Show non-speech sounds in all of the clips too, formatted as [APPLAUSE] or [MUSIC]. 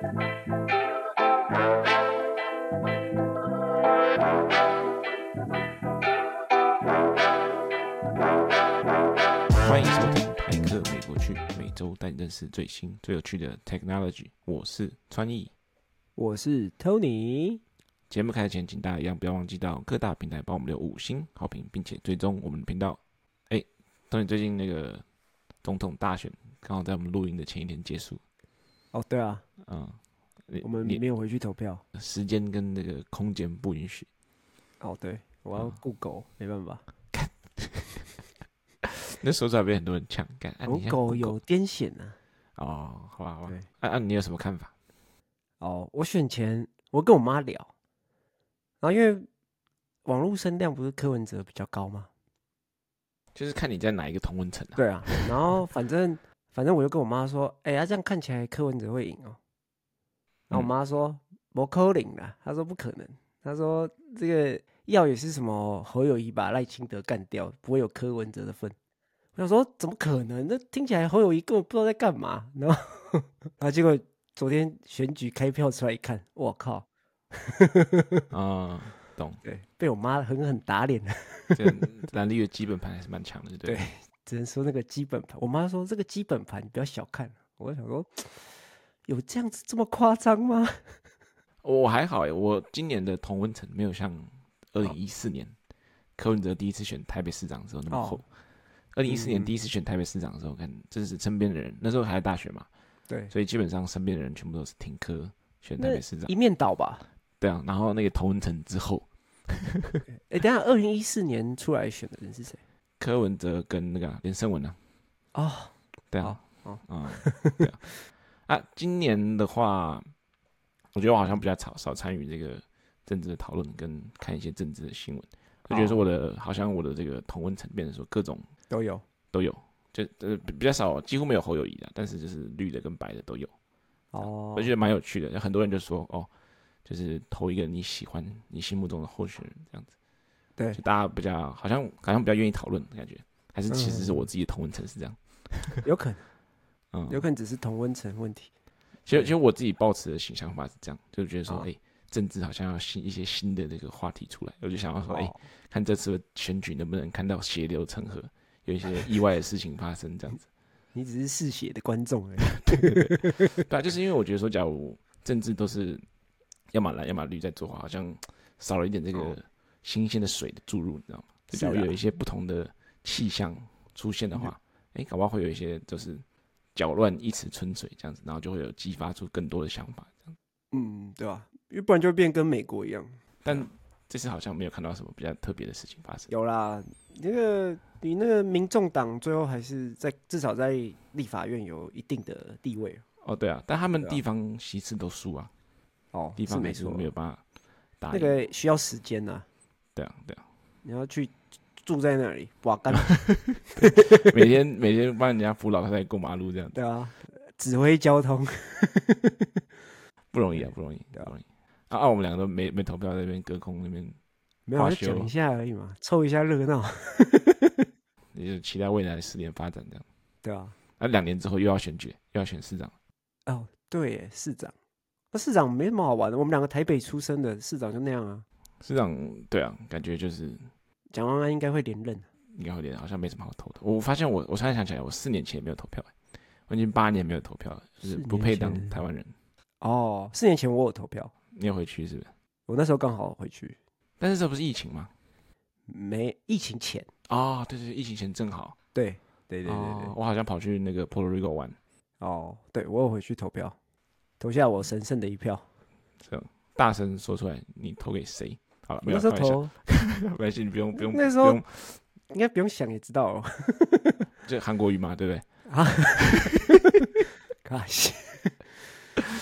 欢迎收听台客美国去，每周带你认识最新最有趣的 technology。我是川艺，我是 Tony。节目开始前，请大家一样不要忘记到各大平台帮我们留五星好评，并且追踪我们的频道。哎，Tony，最近那个总统大选刚好在我们录音的前一天结束。哦，对啊，嗯，我们没有回去投票，时间跟那个空间不允许。哦，对，我要雇狗，嗯、没办法。[LAUGHS] 那说出来被很多人抢干。狗狗有癫痫呢。哦，好吧，好吧。啊啊，你有什么看法？哦，我选前我跟我妈聊。然后因为网络声量不是柯文哲比较高吗？就是看你在哪一个同温层啊。对啊，然后反正反正我就跟我妈说，哎呀，这样看起来柯文哲会赢哦。然后我妈说，不可能啦，她说不可能，她说这个要也是什么侯友谊把赖清德干掉，不会有柯文哲的份。我想说怎么可能？那听起来侯友谊根本不知道在干嘛。然后然后结果昨天选举开票出来一看，我靠！啊，懂，对，被我妈狠狠打脸了。这蓝绿的基本盘还是蛮强的，对，对，只能说那个基本盘。我妈说这个基本盘你不要小看。我想说，[TSK] 有这样子这么夸张吗？[LAUGHS] 我还好哎，我今年的同温层没有像二零一四年柯文哲第一次选台北市长的时候那么厚。二零一四年第一次选台北市长的时候，看真是身边的人，那时候还在大学嘛，对，所以基本上身边的人全部都是挺柯选台北市长，一面倒吧。对啊，然后那个同温层之后，[LAUGHS] 哎，等下，二零一四年出来选的人是谁？柯文哲跟那个连胜文啊。哦，对啊，哦，啊，对啊。啊，今年的话，我觉得我好像比较少少参与这个政治的讨论，跟看一些政治的新闻。我觉得说我的好像我的这个同温层变成说各种都有都有，就呃比较少，几乎没有侯友谊的，但是就是绿的跟白的都有。哦，我觉得蛮有趣的，有很多人就说哦。就是投一个你喜欢、你心目中的候选人这样子，对，就大家比较好像好像比较愿意讨论的感觉，还是其实是我自己的同温层是这样，[LAUGHS] 有可能，嗯，有可能只是同温层问题。其实其实我自己抱持的形象法是这样，就是觉得说，哎、欸，政治好像要新一些新的那个话题出来，我就想要说，哎、欸，看这次的选举能不能看到血流成河，有一些意外的事情发生这样子。[LAUGHS] 你只是嗜血的观众而已，对对对，对啊，就是因为我觉得说，假如政治都是。要么蓝，要么绿，在做，好像少了一点这个新鲜的水的注入，你知道吗？只要有一些不同的气象出现的话，哎、搞不好会有一些就是搅乱一池春水这样子，然后就会有激发出更多的想法，这样。嗯，对吧、啊？因为不然就会变跟美国一样。但这次好像没有看到什么比较特别的事情发生。有啦，那个你那个民众党最后还是在至少在立法院有一定的地位。哦，对啊，但他们地方席次都输啊。哦，地方没输，没有办法打。那个需要时间呐。对啊，对啊。你要去住在那里，哇干！[LAUGHS] 每天每天帮人家扶老太太过马路这样。对啊，指挥交通，[LAUGHS] 不容易啊，不容易，不容易。啊啊，我们两个都没没投票，在那边隔空那边。没有，就讲一下而已嘛，凑一下热闹。[LAUGHS] 也就期待未来十年发展这样。对啊。那两年之后又要选举，又要选市长。哦，对耶，市长。那市长没什么好玩的，我们两个台北出生的市长就那样啊。市长对啊，感觉就是蒋万安应该会连任，应该会连任，好像没什么好投的。我发现我我突然想起来，我四年前也没有投票，我已经八年没有投票了，就是不配当台湾人。哦，四年前我有投票，你有回去是不是？我那时候刚好回去，但是这不是疫情吗？没疫情前啊，对对，疫情前正好。对对对对对，我好像跑去那个 Puerto Rico 玩。哦，对我有回去投票。投下我神圣的一票，这样大声说出来，你投给谁？好了，没有那时候投，[LAUGHS] 没关系，你不用 [LAUGHS] 不用。那时候应该不用想也知道哦。[LAUGHS] 就韩国语嘛，对不对？啊，可惜，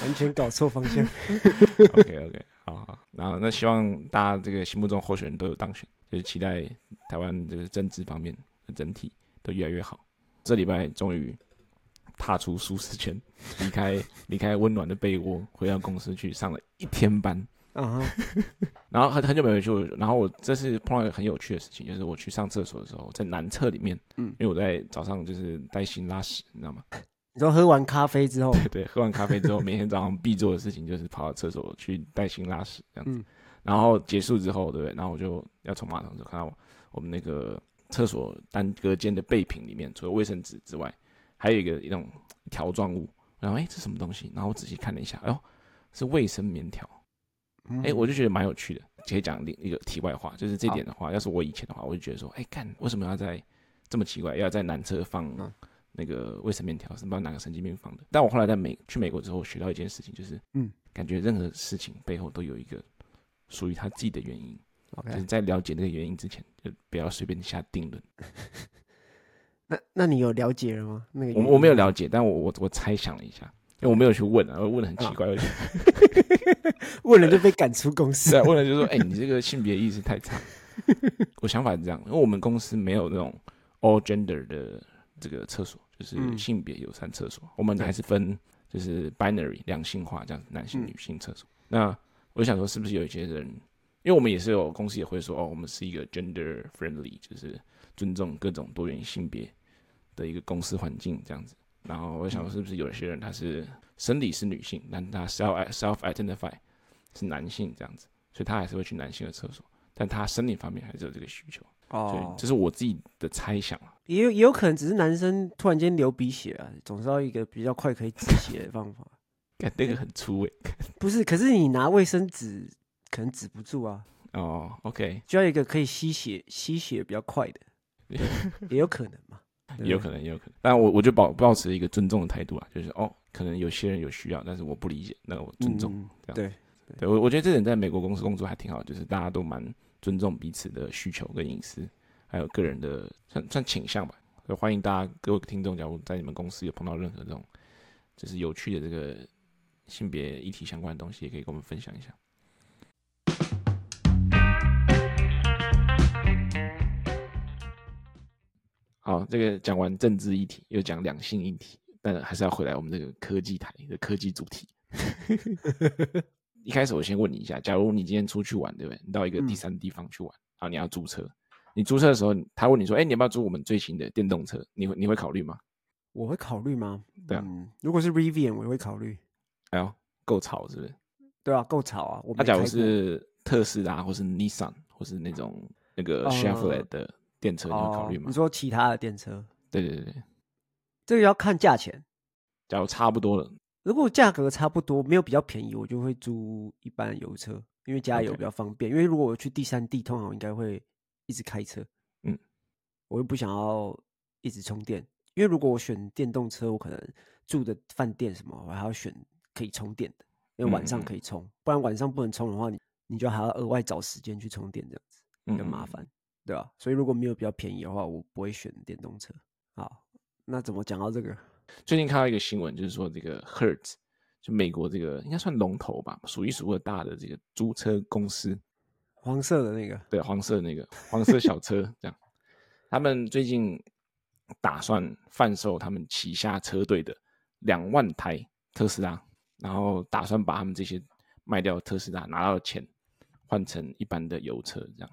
完全搞错方向。OK OK，好好，然后那希望大家这个心目中候选人都有当选，就是期待台湾这个政治方面的整体都越来越好。这礼拜终于。踏出舒适圈，离开离开温暖的被窝，回到公司去上了一天班。Uh [LAUGHS] huh. 然后很很久没回去，然后我这次碰到一个很有趣的事情，就是我去上厕所的时候，在男厕里面，嗯，因为我在早上就是带薪拉屎，你知道吗？你说喝完咖啡之后，对 [LAUGHS] 对，喝完咖啡之后，每天早上必做的事情就是跑到厕所去带薪拉屎这样子。嗯、然后结束之后，对不对？然后我就要从马桶就看到我们那个厕所单隔间的备品里面，除了卫生纸之外，还有一个一种条状物。然后哎，这什么东西？然后我仔细看了一下，哎呦，是卫生棉条。哎、嗯，我就觉得蛮有趣的。可以讲另一个题外话，就是这点的话，要是我以前的话，我就觉得说，哎，干，为什么要在这么奇怪，要在南侧放？嗯那个卫生面条是不知道哪个神经病放的，但我后来在美去美国之后学到一件事情，就是嗯，感觉任何事情背后都有一个属于他自己的原因是在了解那个原因之前，就不要随便下定论。[LAUGHS] 那那你有了解了吗？那个我我没有了解，但我我我猜想了一下，因为我没有去问啊，我问的很奇怪，哦、[LAUGHS] 问了就被赶出公司，[LAUGHS] 对，问了就说，哎、欸，你这个性别意识太差。[LAUGHS] 我想法是这样，因为我们公司没有那种 all gender 的这个厕所。就是性别友善厕所，嗯、我们还是分就是 binary 两性化这样子，男性、女性厕所。嗯、那我想说，是不是有一些人，因为我们也是有公司也会说，哦，我们是一个 gender friendly，就是尊重各种多元性别的一个公司环境这样子。然后我想，是不是有一些人他是生理是女性，但他 self self identify 是男性这样子，所以他还是会去男性的厕所，但他生理方面还是有这个需求。哦，这是我自己的猜想啊，也有也有可能只是男生突然间流鼻血啊，总是要一个比较快可以止血的方法。[LAUGHS] 看那个很粗诶，[LAUGHS] 不是，可是你拿卫生纸可能止不住啊。哦，OK，就要一个可以吸血吸血比较快的，[LAUGHS] 也有可能嘛，也有可能，也有可能。但我我就保保持一个尊重的态度啊，就是哦，可能有些人有需要，但是我不理解，那我尊重。嗯、这样对，对我我觉得这点在美国公司工作还挺好，就是大家都蛮。尊重彼此的需求跟隐私，还有个人的算算倾向吧。所以欢迎大家各位听众，假如在你们公司有碰到任何这种就是有趣的这个性别议题相关的东西，也可以跟我们分享一下。好，这个讲完政治议题，又讲两性议题，但还是要回来我们这个科技台的科技主题。[LAUGHS] 一开始我先问你一下，假如你今天出去玩，对不对？你到一个第三地方去玩，然后你要租车，你租车的时候，他问你说：“哎，你要不要租我们最新的电动车？”你会你会考虑吗？我会考虑吗？对啊，如果是 Rivian，我也会考虑。哎呦，够吵是不是？对啊，够吵啊！那假如是特斯拉，或是 Nissan，或是那种那个 Chevrolet 的电车，你会考虑吗？你说其他的电车？对对对对，这个要看价钱。假如差不多了。如果价格差不多，没有比较便宜，我就会租一般的油车，因为加油比较方便。因为如果我去第三地，通常我应该会一直开车，嗯，我又不想要一直充电。因为如果我选电动车，我可能住的饭店什么，我还要选可以充电的，因为晚上可以充，嗯嗯，不然晚上不能充的话，你你就还要额外找时间去充电，这样子比较麻烦，对吧？所以如果没有比较便宜的话，我不会选电动车。好，那怎么讲到这个？最近看到一个新闻，就是说这个 Hertz 就美国这个应该算龙头吧，数一数二大的这个租车公司，黄色的那个，对，黄色的那个黄色小车这样，他们最近打算贩售他们旗下车队的两万台特斯拉，然后打算把他们这些卖掉特斯拉拿到的钱换成一般的油车这样，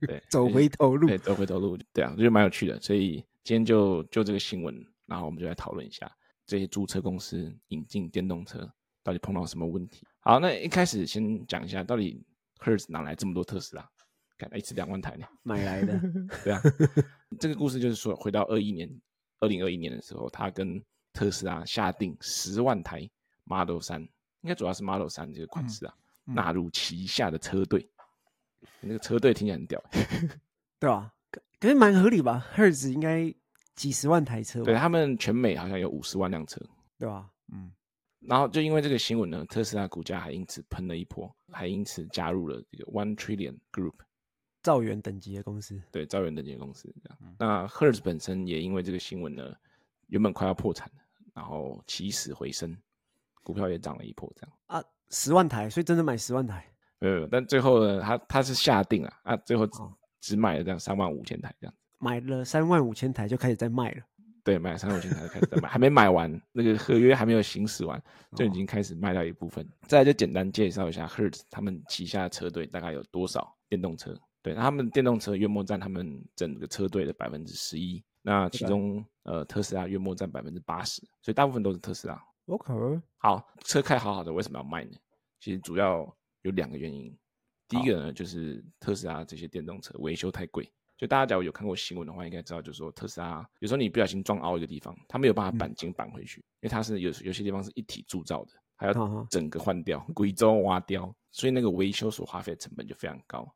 [LAUGHS] 对，走回头路，对，走回头路，对啊，我觉得蛮有趣的，所以。今天就就这个新闻，然后我们就来讨论一下这些租车公司引进电动车到底碰到什么问题。好，那一开始先讲一下，到底 Hertz 哪来这么多特斯拉？看一次两万台呢？买来的。对啊，[LAUGHS] 这个故事就是说，回到二一年，二零二一年的时候，他跟特斯拉下定十万台 Model 三应该主要是 Model 三这个款式啊，纳入旗下的车队。那个车队听起来很屌，[LAUGHS] 对啊。可是蛮合理吧？Hertz 应该几十万台车吧，对，他们全美好像有五十万辆车，对吧？嗯，然后就因为这个新闻呢，特斯拉股价还因此喷了一波，还因此加入了这个 One Trillion Group，兆元等级的公司，对，兆元等级的公司这样。嗯、那 Hertz 本身也因为这个新闻呢，原本快要破产了，然后起死回生，股票也涨了一波这样。啊，十万台，所以真的买十万台？没有，但最后呢，他他是下定了啊，最后。哦只买了这样三万五千台，这样买了三万五千台就开始在卖了。对，买了三万五千台就开始在卖，还没买完，那个合约还没有行使完，就已经开始卖掉一部分。哦、再来就简单介绍一下 Hertz 他们旗下的车队大概有多少电动车？对，他们电动车约莫占他们整个车队的百分之十一，那其中呃特斯拉约莫占百分之八十，所以大部分都是特斯拉。OK，好，车开好好的，为什么要卖呢？其实主要有两个原因。第一个呢，就是特斯拉这些电动车维修太贵。就大家假如有看过新闻的话，应该知道，就是说特斯拉有时候你不小心撞凹一个地方，它没有办法钣金钣回去，因为它是有有些地方是一体铸造的，还要整个换掉，贵州挖掉，所以那个维修所花费的成本就非常高。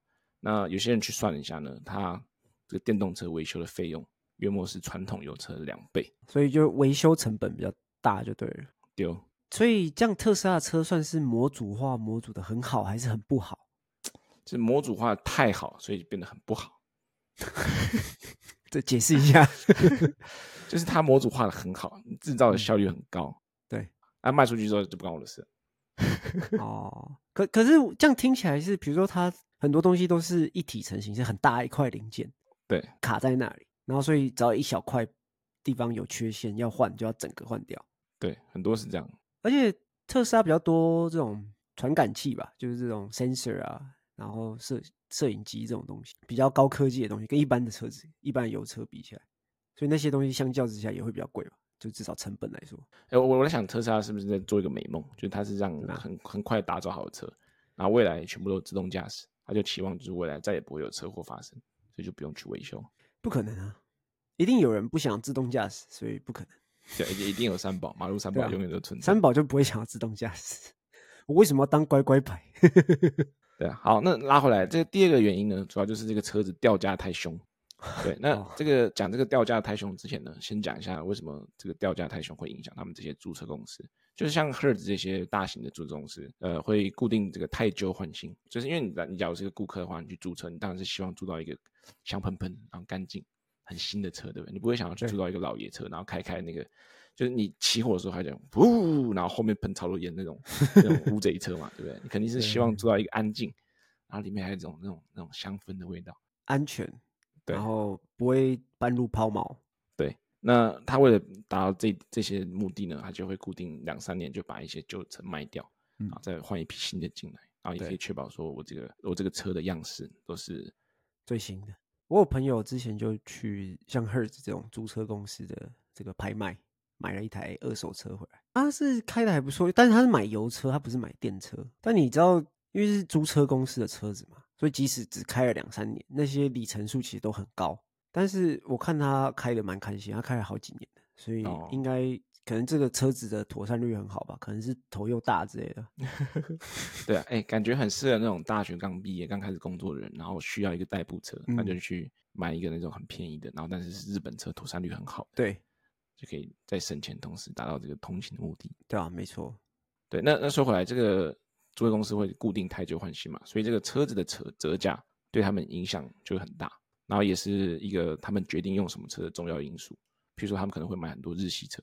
那有些人去算了一下呢，它这个电动车维修的费用约莫是传统油车的两倍，所以就维修成本比较大，就对了。对，所以这样特斯拉的车算是模组化模组的很好，还是很不好？[TSK] 是模组化太好，所以变得很不好。[LAUGHS] 再解释一下，[LAUGHS] 就是它模组化的很好，制造的效率很高。对，啊，卖出去之后就不关我的事。[LAUGHS] 哦，可可是这样听起来是，比如说它很多东西都是一体成型，是很大一块零件，对，卡在那里，然后所以只要一小块地方有缺陷要换，就要整个换掉。对，很多是这样。而且特斯拉比较多这种传感器吧，就是这种 sensor 啊。然后摄摄影机这种东西比较高科技的东西，跟一般的车子、一般的油车比起来，所以那些东西相较之下也会比较贵吧？就至少成本来说。哎，我我在想特斯拉是不是在做一个美梦？就是它是让很很快打造好的车，然后未来全部都自动驾驶，他就期望就是未来再也不会有车祸发生，所以就不用去维修。不可能啊！一定有人不想自动驾驶，所以不可能。对，一定有三宝，马路三宝永远都存在。三宝就不会想要自动驾驶。我为什么要当乖乖牌？[LAUGHS] 对啊，好，那拉回来，这个第二个原因呢，主要就是这个车子掉价太凶。对，[LAUGHS] 那这个讲这个掉价太凶之前呢，先讲一下为什么这个掉价太凶会影响他们这些租车公司。就是像 Hertz 这些大型的租车公司，呃，会固定这个太旧换新，就是因为你你假如是个顾客的话，你去租车，你当然是希望租到一个香喷喷、然后干净、很新的车，对不对？你不会想要去租到一个老爷车，然后开开那个。就是你起火的时候还讲呜，然后后面喷超多烟那种 [LAUGHS] 那种乌贼车嘛，对不对？你肯定是希望做到一个安静，然后里面还有一种那种那种香氛的味道，安全，对，然后不会半路抛锚。对，那他为了达到这这些目的呢，他就会固定两三年就把一些旧车卖掉，然后再换一批新的进来，然后也可以确保说我这个我这个车的样式都是最新的。我有朋友之前就去像 Hertz 这种租车公司的这个拍卖。买了一台二手车回来，他是开的还不错，但是他是买油车，他不是买电车。但你知道，因为是租车公司的车子嘛，所以即使只开了两三年，那些里程数其实都很高。但是我看他开的蛮开心，他开了好几年，所以应该可能这个车子的妥善率很好吧？可能是头又大之类的。[LAUGHS] 对啊，哎、欸，感觉很适合那种大学刚毕业、刚开始工作的人，然后需要一个代步车，那就去买一个那种很便宜的，然后但是是日本车，妥善率很好。对。就可以在省钱同时达到这个通勤的目的。对啊，没错。对，那那说回来，这个租车公司会固定太旧换新嘛，所以这个车子的折折价对他们影响就很大，然后也是一个他们决定用什么车的重要因素。譬如说，他们可能会买很多日系车，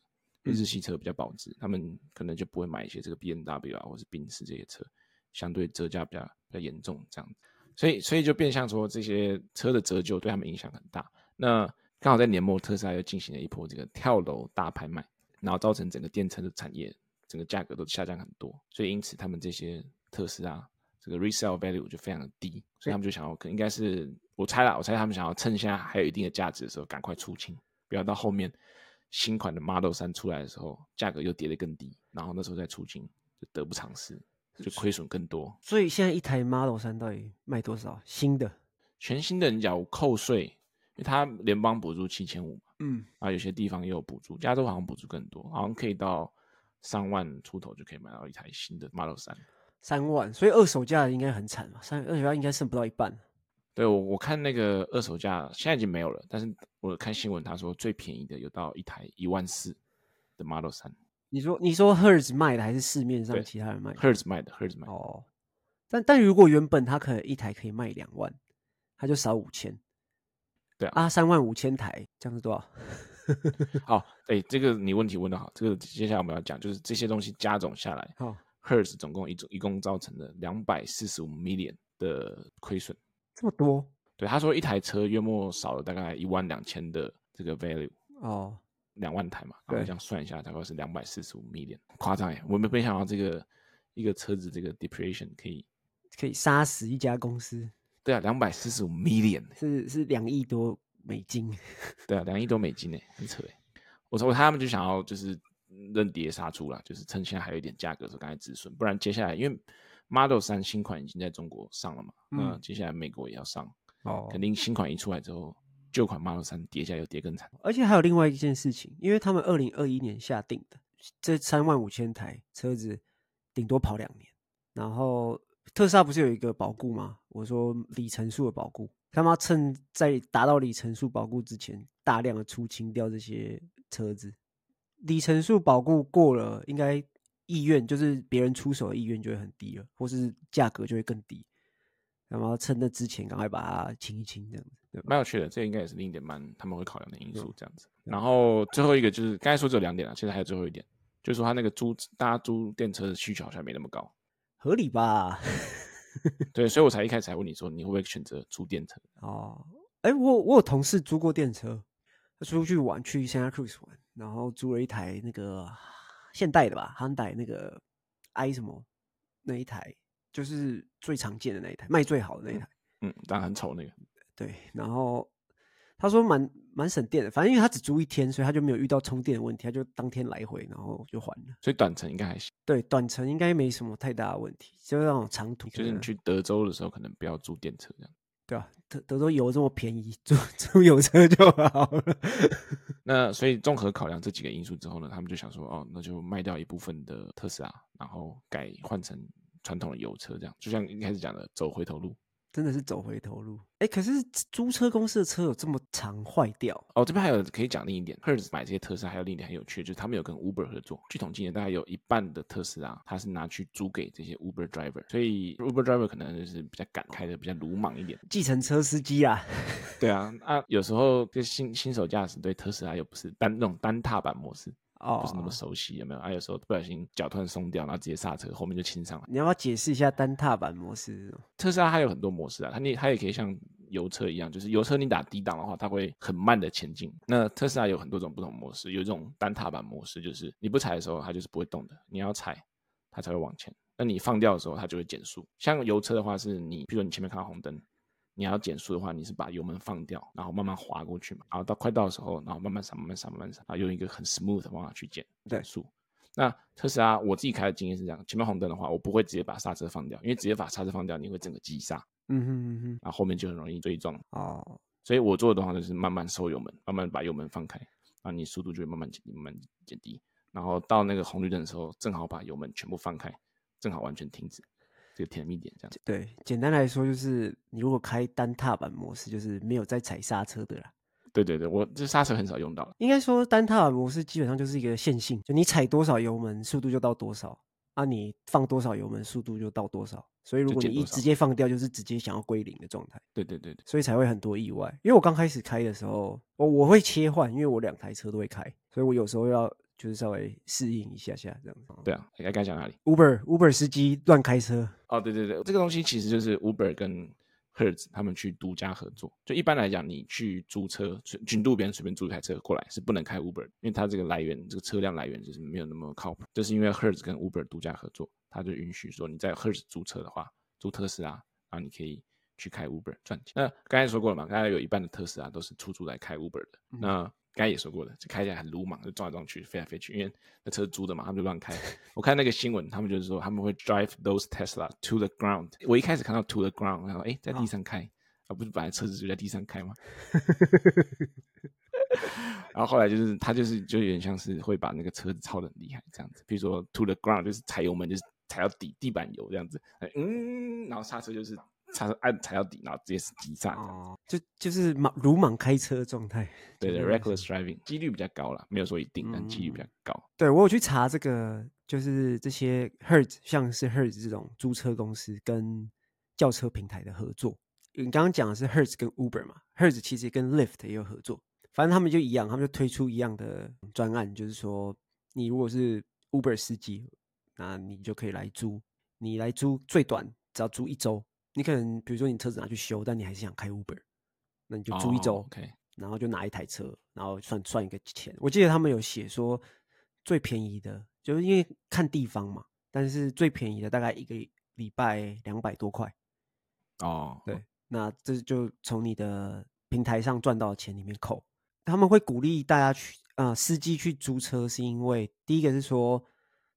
日系车比较保值，他们可能就不会买一些这个 BMW 啊，或是宾士这些车，相对折价比较比较严重这样子。所以，所以就变相说，这些车的折旧对他们影响很大。那刚好在年末，特斯拉又进行了一波这个跳楼大拍卖，然后造成整个电车的产业整个价格都下降很多，所以因此他们这些特斯拉这个 resale value 就非常的低，所以他们就想要，可能应该是我猜啦，我猜他们想要趁现在还有一定的价值的时候赶快出清，不要到后面新款的 Model 3出来的时候价格又跌得更低，然后那时候再出金就得不偿失，就亏损更多。所以现在一台 Model 3到底卖多少？新的，全新的，你假如扣税。因为它联邦补助七千五嘛，嗯，啊，有些地方也有补助，加州好像补助更多，好像可以到三万出头就可以买到一台新的 Model 3。三万，所以二手价应该很惨嘛，三二手价应该剩不到一半。对，我我看那个二手价现在已经没有了，但是我看新闻他说最便宜的有到一台一万四的 Model 三。你说你说 Hertz 卖的还是市面上其他人卖的？Hertz 卖的，Hertz 卖的。哦，但但如果原本他可能一台可以卖两万，他就少五千。对啊，三万五千台，这样是多少？好，[LAUGHS] 哎、欸，这个你问题问的好，这个接下来我们要讲，就是这些东西加总下来，好，Hertz 总共一总一共造成了两百四十五 million 的亏损，这么多？对，他说一台车约莫少了大概一万两千的这个 value，哦，两万台嘛，然后这样算一下，大概是两百四十五 million，夸张哎，我们没想到这个一个车子这个 depreciation 可以可以杀死一家公司。对啊，两百四十五 million [LAUGHS] 是是两亿多美金。对啊，两亿多美金呢，很扯哎。我说他们就想要就是认跌杀出了，就是趁现在还有一点价格的时候赶快止损，不然接下来因为 Model 三新款已经在中国上了嘛，嗯、那接下来美国也要上，哦，肯定新款一出来之后，旧款 Model 三跌价又跌更惨。而且还有另外一件事情，因为他们二零二一年下定的这三万五千台车子，顶多跑两年。然后特斯拉不是有一个保固吗？我说里程数的保固，他妈趁在达到里程数保固之前，大量的出清掉这些车子。里程数保固过了，应该意愿就是别人出手的意愿就会很低了，或是价格就会更低。然后趁那之前赶快把它清一清，这样子。蛮有趣的，这应该也是另一点蛮他们会考量的因素，这样子。然后最后一个就是刚才说只有两点了，现在还有最后一点，就是说他那个租大家租电车的需求好像没那么高，合理吧？[LAUGHS] 对，所以我才一开始才问你说你会不会选择租电车？哦，哎，我我有同事租过电车，他出去玩去 Santa Cruz 玩，然后租了一台那个现代的吧，Hyundai 那个 i 什么那一台，就是最常见的那一台，卖最好的那一台，嗯，当然很丑那个。对，然后他说蛮蛮省电的，反正因为他只租一天，所以他就没有遇到充电的问题，他就当天来回，然后就还了。所以短程应该还行。对，短程应该没什么太大的问题，就是那种长途。就是你去德州的时候，可能不要租电车这样。对啊，德德州油这么便宜，租租 [LAUGHS] 油车就好了。[LAUGHS] 那所以综合考量这几个因素之后呢，他们就想说，哦，那就卖掉一部分的特斯拉，然后改换成传统的油车，这样就像一开始讲的，走回头路。真的是走回头路，哎、欸，可是租车公司的车有这么常坏掉？哦，这边还有可以讲另一点，Hertz 买这些特斯拉还有另一点很有趣，就是他们有跟 Uber 合作。据统计呢，大概有一半的特斯拉，他是拿去租给这些 Uber driver，所以 Uber driver 可能就是比较敢开的，比较鲁莽一点，计程车司机啊。对啊，啊，有时候就新新手驾驶对特斯拉又不是单那种单踏板模式。哦，不是那么熟悉，有没有？啊，有时候不小心脚突然松掉，然后直接刹车，后面就亲上了。你要不要解释一下单踏板模式？特斯拉它有很多模式啊，它你它也可以像油车一样，就是油车你打低档的话，它会很慢的前进。那特斯拉有很多种不同模式，有一种单踏板模式，就是你不踩的时候它就是不会动的，你要踩它才会往前。那你放掉的时候它就会减速。像油车的话，是你比如说你前面看到红灯。你要减速的话，你是把油门放掉，然后慢慢滑过去嘛，然后到快到的时候，然后慢慢闪，慢慢闪，慢慢闪，然后用一个很 smooth 的方法去减减速。那特斯拉我自己开的经验是这样，前面红灯的话，我不会直接把刹车放掉，因为直接把刹车放掉，你会整个急刹，嗯哼嗯哼，然后后面就很容易追撞。哦，所以我做的话就是慢慢收油门，慢慢把油门放开，然后你速度就会慢慢减低，慢慢减低，然后到那个红绿灯的时候，正好把油门全部放开，正好完全停止。这个甜蜜点这样子，对，简单来说就是，你如果开单踏板模式，就是没有在踩刹车的啦。对对对，我这刹车很少用到。应该说单踏板模式基本上就是一个线性，就你踩多少油门，速度就到多少啊；你放多少油门，速度就到多少。所以如果你一直接放掉，就是直接想要归零的状态。对对对对，所以才会很多意外。因为我刚开始开的时候，我我会切换，因为我两台车都会开，所以我有时候要。就是稍微适应一下下这样子。对啊，该该讲哪里？Uber Uber 司机乱开车。哦，对对对，这个东西其实就是 Uber 跟 Hertz 他们去独家合作。就一般来讲，你去租车，去路边随便租一台车过来是不能开 Uber，因为它这个来源，这个车辆来源就是没有那么靠谱。就是因为 Hertz 跟 Uber 独家合作，他就允许说你在 Hertz 租车的话，租特斯拉，然后你可以去开 Uber 赚钱。那刚才说过了嘛，刚才有一半的特斯拉都是出租来开 Uber 的。嗯、那刚才也说过了，就开起来很鲁莽，就撞来撞去，飞来飞去，因为那车租的嘛，他们就乱开。[LAUGHS] 我看那个新闻，他们就是说他们会 drive those Tesla to the ground。我一开始看到 to the ground，然后哎，在地上开，而、哦、不是本来车子就在地上开吗？[LAUGHS] 然后后来就是他就是就有点像是会把那个车子超的很厉害这样子，比如说 to the ground 就是踩油门就是踩到底地板油这样子，嗯，然后刹车就是。踩按踩到底，然后直接是急刹，哦，就就是莽鲁莽开车状态。对对，reckless driving 几率比较高了，没有说一定，但几率比较高。嗯、对我有去查这个，就是这些 Hertz，像是 Hertz 这种租车公司跟轿车平台的合作。你刚刚讲的是 Hertz 跟 Uber 嘛？Hertz 其实跟 Lyft 也有合作，反正他们就一样，他们就推出一样的专案，就是说你如果是 Uber 司机，那你就可以来租，你来租最短只要租一周。你可能比如说你车子拿去修，但你还是想开 Uber，那你就租一周，OK，然后就拿一台车，然后算算一个钱。我记得他们有写说，最便宜的，就是因为看地方嘛，但是最便宜的大概一个礼拜两百多块。哦，对，那这就从你的平台上赚到的钱里面扣。他们会鼓励大家去啊、呃，司机去租车，是因为第一个是说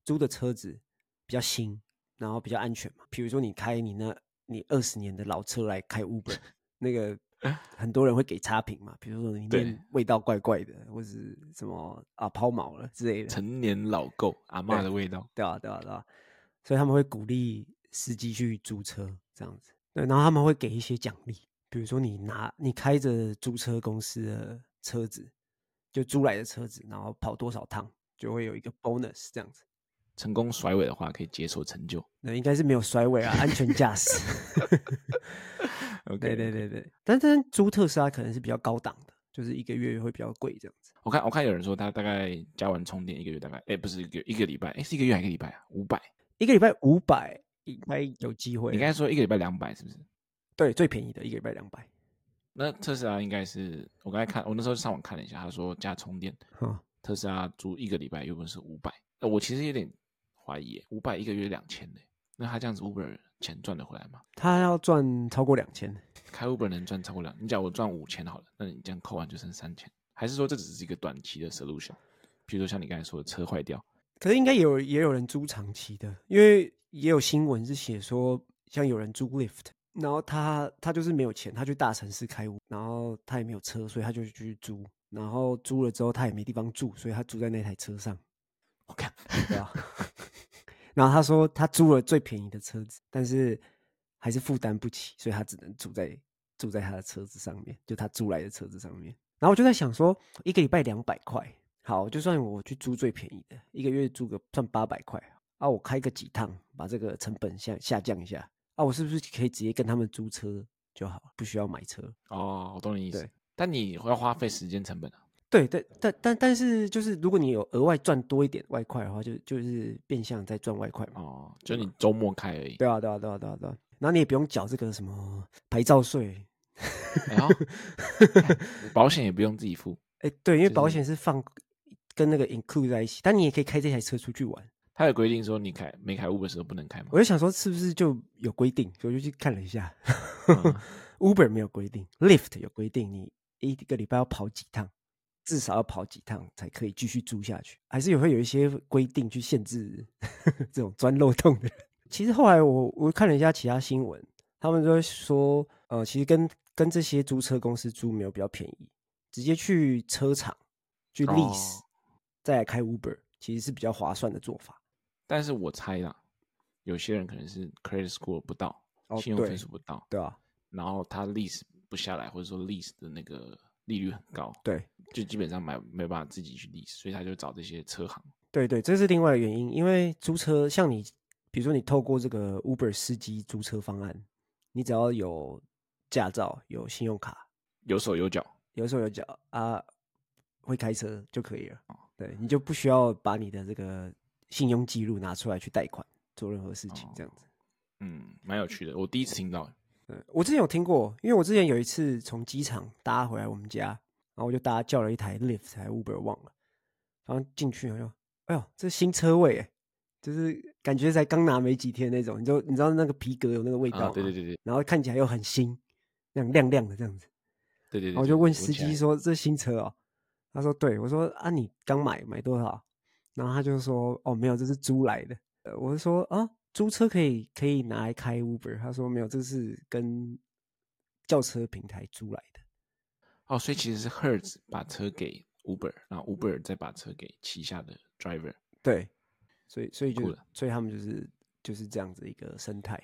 租的车子比较新，然后比较安全嘛。比如说你开你那你二十年的老车来开 Uber，[LAUGHS] 那个很多人会给差评嘛。比如说里面味道怪怪的，或是什么啊抛锚了之类的，成年老垢阿嬷的味道，对啊，对啊，对啊。所以他们会鼓励司机去租车这样子，对，然后他们会给一些奖励，比如说你拿你开着租车公司的车子，就租来的车子，然后跑多少趟就会有一个 bonus 这样子。成功甩尾的话可以解锁成就。[LAUGHS] 那应该是没有甩尾啊，[LAUGHS] 安全驾驶。OK，对对对对，但是租特斯拉可能是比较高档的，就是一个月会比较贵这样子。我看我看有人说他大概加完充电一个月大概，哎，不是一个一个礼拜，哎，是一个月还是一个礼拜啊？五百。一个礼拜五百应该有机会。你刚才说一个礼拜两百是不是？对，最便宜的一个礼拜两百。那特斯拉应该是我刚才看，我那时候上网看了一下，他说加充电，哦、特斯拉租一个礼拜有可能是五百。呃，我其实有点怀疑，五百一个月两千呢？那他这样子 Uber 钱赚得回来吗？他要赚超过两千。开 Uber 能赚超过两？你假如我赚五千好了，那你这样扣完就剩三千？还是说这只是一个短期的 solution？比如说像你刚才说的车坏掉。可是应该有也有人租长期的，因为也有新闻是写说，像有人租 Lift，然后他他就是没有钱，他去大城市开屋，然后他也没有车，所以他就去租，然后租了之后他也没地方住，所以他住在那台车上。我看，对啊。[LAUGHS] 然后他说他租了最便宜的车子，但是还是负担不起，所以他只能住在住在他的车子上面，就他租来的车子上面。然后我就在想说，一个礼拜两百块。好，就算我去租最便宜的，一个月租个算八百块啊，我开个几趟，把这个成本下下降一下啊，我是不是可以直接跟他们租车就好，不需要买车？哦，我懂你意思。对，但你要花费时间成本啊。对对，但但但是就是如果你有额外赚多一点外快的话，就就是变相在赚外快嘛。哦，就你周末开而已。对啊，对啊，对啊，对啊，对啊。然后你也不用缴这个什么牌照税，[LAUGHS] 然后保险也不用自己付。哎，对，因为保险是放。跟那个 include 在一起，但你也可以开这台车出去玩。他有规定说你开没开 Uber 的时候不能开吗？我就想说是不是就有规定，所以我就去看了一下。嗯、[LAUGHS] Uber 没有规定，Lyft 有规定，你一个礼拜要跑几趟，至少要跑几趟才可以继续租下去。还是也会有一些规定去限制 [LAUGHS] 这种钻漏洞的人。其实后来我我看了一下其他新闻，他们就说，呃，其实跟跟这些租车公司租没有比较便宜，直接去车厂去 lease、哦。再来开 Uber 其实是比较划算的做法，但是我猜啦，有些人可能是 credit score 不到，哦、信用分数不到，对啊，然后他 lease 不下来，或者说 lease 的那个利率很高，对，就基本上买没办法自己去 lease，所以他就找这些车行。对对，这是另外的原因，因为租车像你，比如说你透过这个 Uber 司机租车方案，你只要有驾照、有信用卡、有手有脚、有手有脚啊，会开车就可以了。对，你就不需要把你的这个信用记录拿出来去贷款做任何事情，这样子。哦、嗯，蛮有趣的，我第一次听到。对，我之前有听过，因为我之前有一次从机场搭回来我们家，然后我就搭叫了一台 Lyft 还 Uber 忘了，然后进去好像，哎呦，这新车位，哎，就是感觉才刚拿没几天那种，你就你知道那个皮革有那个味道吗？对对对对。然后看起来又很新，那样亮亮的这样子。对对对。然后我就问司机说：“这新车哦？”他说：“对，我说啊，你刚买买多少？”然后他就说：“哦，没有，这是租来的。”呃我就说：“啊，租车可以可以拿来开 Uber？” 他说：“没有，这是跟轿车平台租来的。”哦，所以其实是 Hertz 把车给 Uber，然后 Uber 再把车给旗下的 driver。对，所以所以就所以他们就是就是这样子一个生态。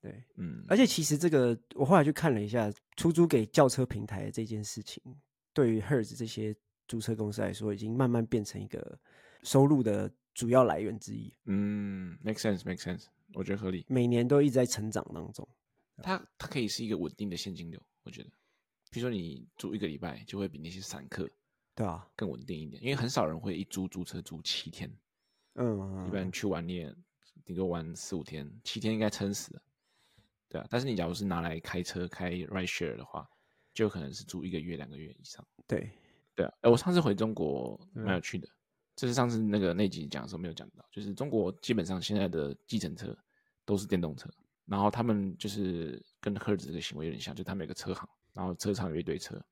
对，嗯，而且其实这个我后来去看了一下，出租给轿车平台的这件事情，对于 Hertz 这些。租车公司来说，已经慢慢变成一个收入的主要来源之一。嗯，make sense，make sense，我觉得合理。每年都一直在成长当中，它它可以是一个稳定的现金流。我觉得，比如说你租一个礼拜，就会比那些散客，对啊，更稳定一点。因为很少人会一租租车租七天，嗯，一般去玩你也顶多玩四五天，七天应该撑死了。对啊，但是你假如是拿来开车开 ride share 的话，就可能是租一个月、两个月以上。对。对啊，哎，我上次回中国蛮有趣的，这是上次那个那集讲的时候没有讲到，就是中国基本上现在的计程车都是电动车，然后他们就是跟 Hertz 这个行为有点像，就他们有个车行，然后车厂有一堆车，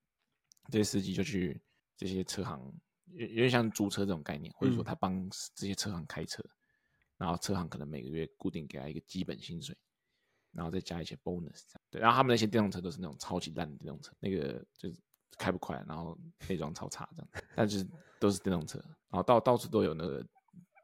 这些司机就去这些车行，有有点像租车这种概念，或者说他帮这些车行开车，嗯、然后车行可能每个月固定给他一个基本薪水，然后再加一些 bonus，对，然后他们那些电动车都是那种超级烂的电动车，那个就是开不快，然后内装超差这样，但是都是电动车，然后到到处都有那个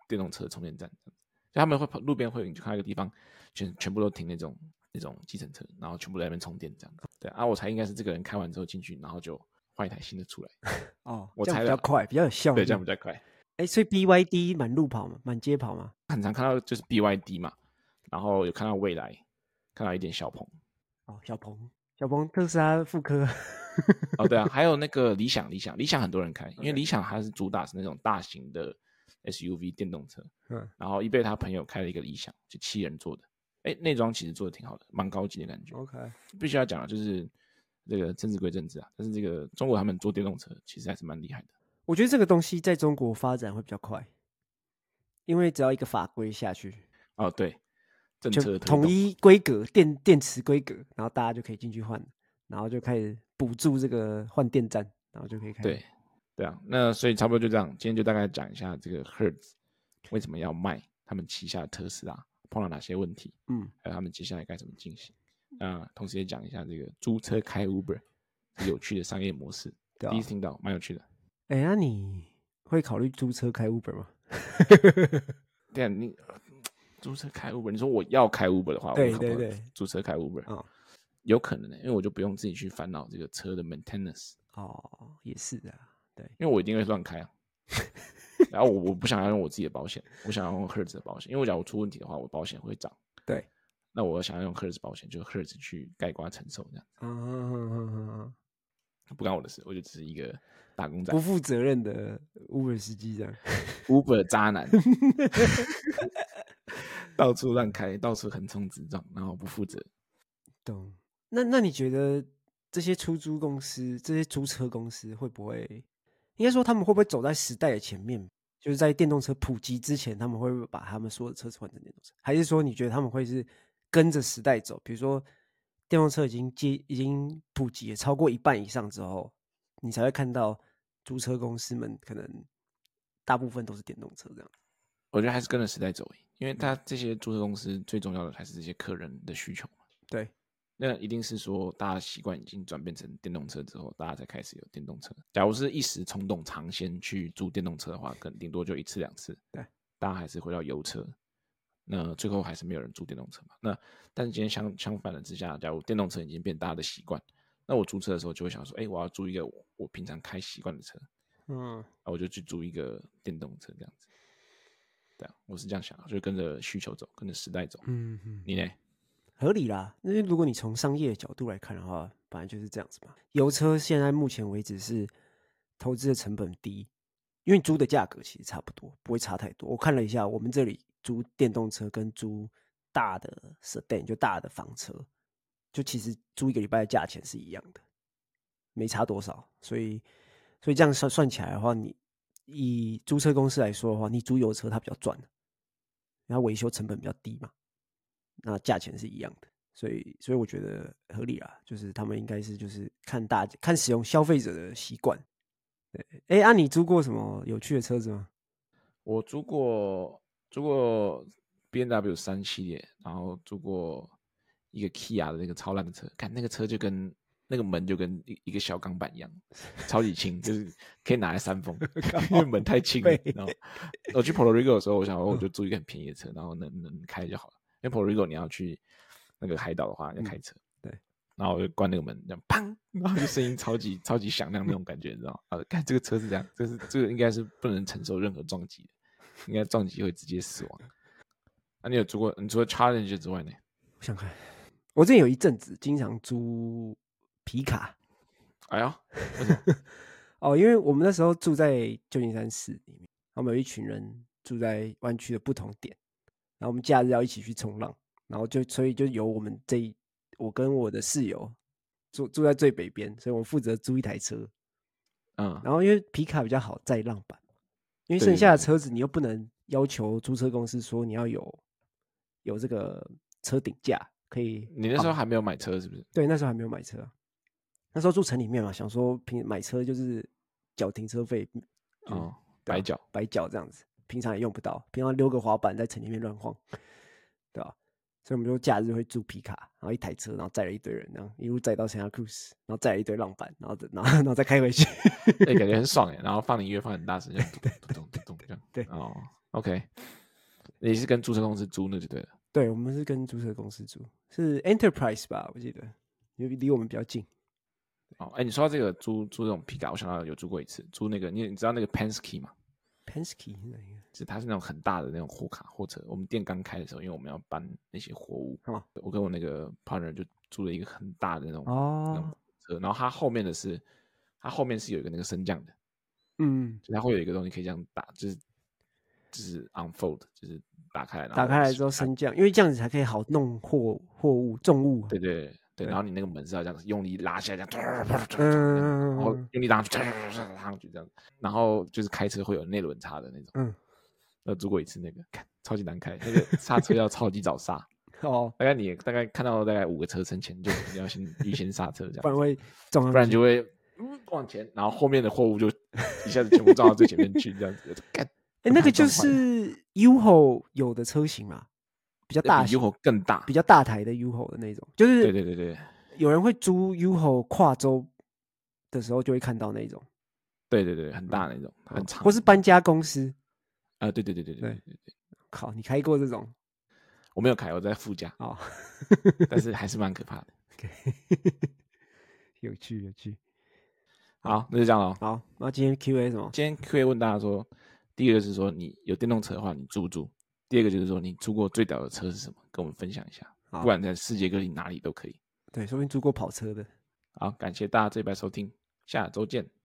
电动车充电站，所以他们会跑路边会，你就看到一个地方，全全部都停那种。那种计程车，然后全部在那边充电，这样对啊，我猜应该是这个人开完之后进去，然后就换一台新的出来。哦，我猜比较快，比较有效率。对，这样比较快。哎、欸，所以 BYD 满路跑嘛，满街跑嘛，很常看到就是 BYD 嘛，然后有看到蔚来，看到一点小鹏。哦，小鹏，小鹏特斯拉复刻。哦，对啊，还有那个理想，理想，理想很多人开，因为理想它是主打是那种大型的 SUV 电动车。嗯。然后一贝他朋友开了一个理想，就七人座的。哎，内装其实做的挺好的，蛮高级的感觉。OK，必须要讲的就是这个政治归政治啊，但是这个中国他们做电动车其实还是蛮厉害的。我觉得这个东西在中国发展会比较快，因为只要一个法规下去，哦对，政策统一规格，电电池规格，然后大家就可以进去换，然后就开始补助这个换电站，然后就可以开。对，对啊，那所以差不多就这样，今天就大概讲一下这个 Hertz 为什么要卖他们旗下的特斯拉。碰到哪些问题？嗯，还有他们接下来该怎么进行？啊，同时也讲一下这个租车开 Uber 有趣的商业模式。[LAUGHS] 对啊，第一次听到，蛮有趣的。哎、欸，那你会考虑租车开 Uber 吗？[LAUGHS] 对啊，你租车开 Uber，你说我要开 Uber 的话，对对对，租车开 Uber 啊，有可能的，因为我就不用自己去烦恼这个车的 maintenance。哦，也是的，对，因为我一定会乱开啊。[LAUGHS] 然后我我不想要用我自己的保险，我想要用 Hertz 的保险，因为我假如出问题的话，我保险会涨。对，那我想要用 Hertz 保险，就 Hertz 去盖瓜承受这样。嗯嗯嗯嗯不干我的事，我就只是一个打工仔，不负责任的 Uber 司机这样。[LAUGHS] Uber 渣男，[LAUGHS] 到处乱开，到处横冲直撞，然后不负责。懂？那那你觉得这些出租公司、这些租车公司会不会？应该说，他们会不会走在时代的前面？就是在电动车普及之前，他们会不会把他们所有的车子换成电动车？还是说，你觉得他们会是跟着时代走？比如说，电动车已经接已经普及了超过一半以上之后，你才会看到租车公司们可能大部分都是电动车这样。我觉得还是跟着时代走，因为他这些租车公司最重要的还是这些客人的需求嘛。对。那一定是说，大家习惯已经转变成电动车之后，大家才开始有电动车。假如是一时冲动尝鲜去租电动车的话，可能顶多就一次两次。对，大家还是回到油车。那最后还是没有人租电动车嘛？那但是今天相相反的之下，假如电动车已经变大家的习惯，那我租车的时候就会想说，哎、欸，我要租一个我，我平常开习惯的车。嗯，那我就去租一个电动车这样子。对啊，我是这样想，就跟着需求走，跟着时代走。嗯嗯，你呢？合理啦，因为如果你从商业的角度来看的话，本来就是这样子嘛。油车现在目前为止是投资的成本低，因为租的价格其实差不多，不会差太多。我看了一下，我们这里租电动车跟租大的 sedan 就大的房车，就其实租一个礼拜的价钱是一样的，没差多少。所以，所以这样算算起来的话，你以租车公司来说的话，你租油车它比较赚，然后维修成本比较低嘛。那价钱是一样的，所以所以我觉得合理啦，就是他们应该是就是看大看使用消费者的习惯。对，哎、啊，你租过什么有趣的车子吗？我租过租过 BMW 三系列，然后租过一个 Kia 的那个超烂的车，看那个车就跟那个门就跟一一个小钢板一样，超级轻，就是可以拿来扇风，[LAUGHS] 因为门太轻了。然后我去 Puerto Rico 的时候，我想说我就租一个很便宜的车，然后能能开就好了。因为 Puerto Rico 你要去那个海岛的话，要开车。嗯、对，然后我就关那个门，这样砰，然后就声音超级超级响亮那种感觉，你知道吗？啊，看这个车是这样，这是这个应该是不能承受任何撞击的，应该撞击会直接死亡。那、啊、你有租过？你除了 Challenger 之外呢？我想看，我之前有一阵子经常租皮卡。哎呀，[LAUGHS] 哦，因为我们那时候住在旧金山市里面，我们有一群人住在湾区的不同点。然后我们假日要一起去冲浪，然后就所以就由我们这一我跟我的室友住住在最北边，所以我们负责租一台车，嗯，然后因为皮卡比较好载浪板，因为剩下的车子你又不能要求租车公司说你要有有这个车顶架可以。你那时候还没有买车是不是？对，那时候还没有买车，那时候住城里面嘛，想说平买车就是缴停车费，哦，白缴白缴这样子，平常也用不到，平常溜个滑板在城里面乱晃，对吧？所以我们就假日会租皮卡，然后一台车，然后载了一堆人，然后一路载到圣塔克鲁斯，然后载了一堆浪板，然后然后 [LAUGHS] 然后再开回去，哎、欸，感觉很爽哎。[LAUGHS] 然后放音乐放很大声，咚咚咚咚这样。对哦，OK，你是跟租车公司租那就对了。对，我们是跟租车公司租，是 Enterprise 吧？我记得，因为离我们比较近。哦，哎、欸，你说到这个租租这种皮卡，我想到有租过一次，租那个你你知道那个 Penske 吗？Penske 是哪一个？是它是那种很大的那种货卡货车。我们店刚开的时候，因为我们要搬那些货物，哦、我跟我那个 partner 就租了一个很大的那种哦那种车，然后它后面的是它后面是有一个那个升降的，嗯，就它会有一个东西可以这样打，就是就是 unfold，就是打开来，打开来之后升降，因为这样子才可以好弄货货物重物。对对对，然后你那个门是要这样子用力拉下来，这样，嗯，然后用力拉上去，拉上去这样，然后就是开车会有内轮差的那种，嗯。呃，租过一次那个，看超级难开，那个刹车要超级早刹 [LAUGHS] 哦。大概你大概看到大概五个车身前就你要先预先刹车这样，不然会撞，不然就会往前，然后后面的货物就一下子全部撞到最前面去这样子。[LAUGHS] 哎、欸，那个就是 U-Haul 有的车型嘛，比较大，UHO 更大，比较大台的 UHO 的那种，就是对对对对，有人会租 UHO 跨州的时候就会看到那种，对对对，很大那种，很长，或是搬家公司，啊、对对对对对对对，靠，你开过这种？我没有开，我在副驾哦，但是还是蛮可怕的，[LAUGHS] [LAUGHS] 有趣有趣，好，那就这样喽，好，那今天 Q&A 什么？今天 Q&A 问大家说，第一个是说你有电动车的话，你租不租？第二个就是说你租过最屌的车是什么？跟我们分享一下。不管在世界各地哪里都可以。对，说明租过跑车的。好，感谢大家这一拜收听，下周见。